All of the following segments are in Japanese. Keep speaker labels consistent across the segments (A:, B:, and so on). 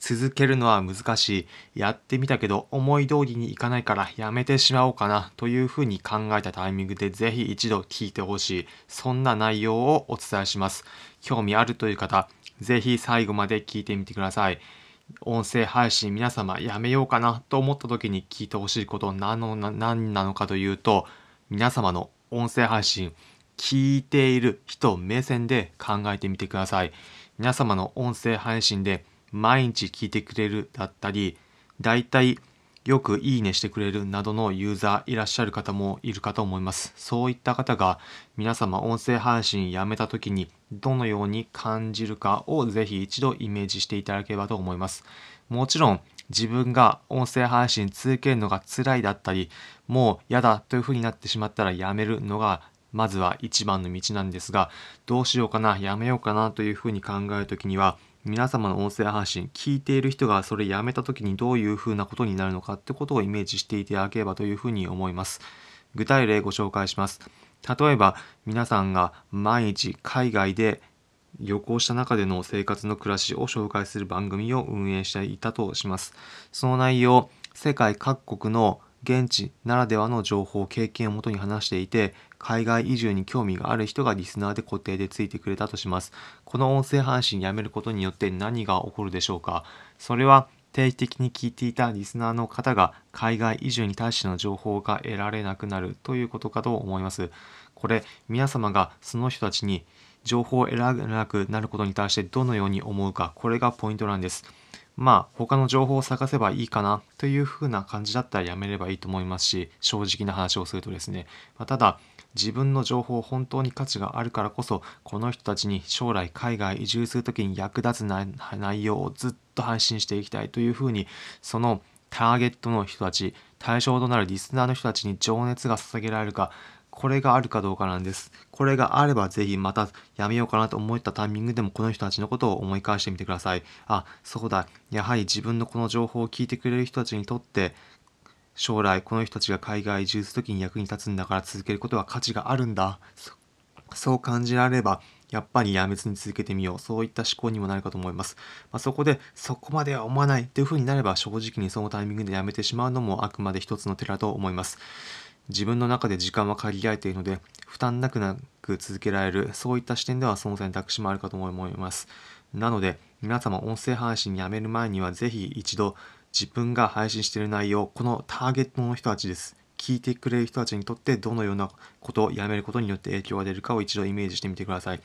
A: 続けるのは難しい。やってみたけど思い通りにいかないからやめてしまおうかなというふうに考えたタイミングでぜひ一度聞いてほしい。そんな内容をお伝えします。興味あるという方、ぜひ最後まで聞いてみてください。音声配信皆様やめようかなと思った時に聞いてほしいこと何の何なのかというと皆様の音声配信聞いている人目線で考えてみてください皆様の音声配信で毎日聞いてくれるだったりだいたいよくいいねしてくれるなどのユーザーいらっしゃる方もいるかと思います。そういった方が皆様音声配信やめた時にどのように感じるかをぜひ一度イメージしていただければと思います。もちろん自分が音声配信続けるのが辛いだったりもう嫌だというふうになってしまったらやめるのがまずは一番の道なんですがどうしようかなやめようかなというふうに考える時には皆様の音声配信聞いている人がそれやめた時にどういうふうなことになるのかってことをイメージしていただければというふうに思います。具体例ご紹介します。例えば皆さんが毎日海外で旅行した中での生活の暮らしを紹介する番組を運営していたとします。その内容世界各国の現地ならではの情報経験をもとに話していて海外移住に興味がある人がリスナーで固定でついてくれたとします。この音声配信やめることによって何が起こるでしょうか？それは定期的に聞いていたリスナーの方が海外移住に対しての情報が得られなくなるということかと思います。これ皆様がその人たちに情報を得られなくなることに対してどのように思うかこれがポイントなんです。まあ他の情報を探せばいいかなというふうな感じだったらやめればいいと思いますし正直な話をするとですね、まあ、ただ自分の情報本当に価値があるからこそこの人たちに将来海外移住する時に役立つ内容をずっと配信していきたいというふうにそのターゲットの人たち対象となるリスナーの人たちに情熱が捧げられるかこれがあるかどうかなんです。これがあればぜひまたやめようかなと思ったタイミングでもこの人たちのことを思い返してみてください。あ、そうだ。やはり自分のこの情報を聞いてくれる人たちにとって将来この人たちが海外移住する時に役に立つんだから続けることは価値があるんだ。そう感じられればやっぱりやめずに続けてみよう。そういった思考にもなるかと思います。まあ、そこでそこまでは思わないというふうになれば正直にそのタイミングでやめてしまうのもあくまで一つの手だと思います。自分の中で時間は限られているので負担なくなく続けられるそういった視点ではその選択肢もあるかと思います。なので皆様音声配信やめる前にはぜひ一度自分が配信している内容このターゲットの人たちです。聞いてくれる人たちにとってどのようなことをやめることによって影響が出るかを一度イメージしてみてください。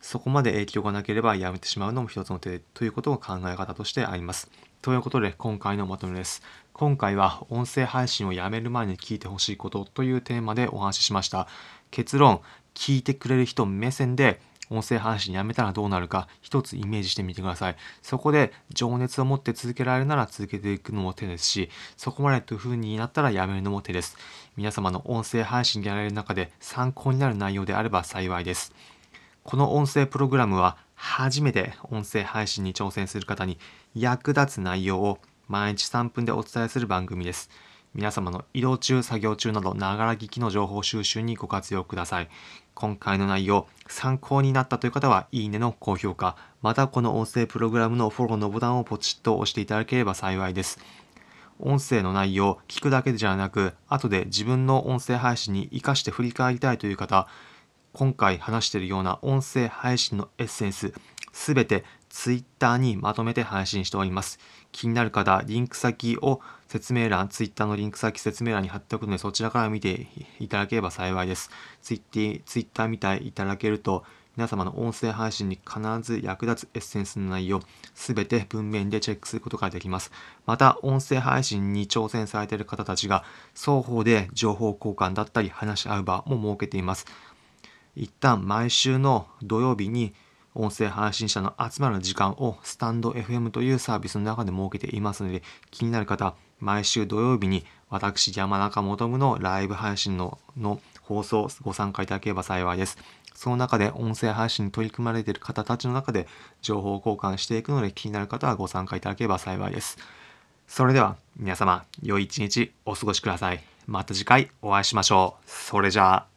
A: そこまで影響がなければやめてしまうのも一つの手ということを考え方としてあります。ということで今回のまとめです。今回は音声配信をやめる前に聞いてほしいことというテーマでお話ししました。結論、聞いてくれる人目線で音声配信やめたらどうなるか一つイメージしてみてください。そこで情熱を持って続けられるなら続けていくのも手ですし、そこまでという風になったらやめるのも手です。皆様の音声配信でやられる中で参考になる内容であれば幸いです。この音声プログラムは初めて音声配信に挑戦する方に役立つ内容を毎日3分でお伝えする番組です。皆様の移動中、作業中など、ながら聞きの情報収集にご活用ください。今回の内容、参考になったという方は、いいねの高評価、またこの音声プログラムのフォローのボタンをポチッと押していただければ幸いです。音声の内容、聞くだけじゃなく、後で自分の音声配信に活かして振り返りたいという方、今回話しているような音声配信のエッセンス、すべて Twitter にまとめて配信しております。気になる方、リンク先を説明欄、Twitter のリンク先説明欄に貼っておくので、そちらから見ていただければ幸いです。Twitter 見ていただけると、皆様の音声配信に必ず役立つエッセンスの内容、すべて文面でチェックすることができます。また、音声配信に挑戦されている方たちが、双方で情報交換だったり話し合う場も設けています。一旦毎週の土曜日に音声配信者の集まる時間をスタンド FM というサービスの中で設けていますので気になる方毎週土曜日に私山中もとむのライブ配信のの放送ご参加いただければ幸いです。その中で音声配信に取り組まれている方たちの中で情報交換していくので気になる方はご参加いただければ幸いです。それでは皆様良い一日お過ごしください。また次回お会いしましょう。それじゃあ。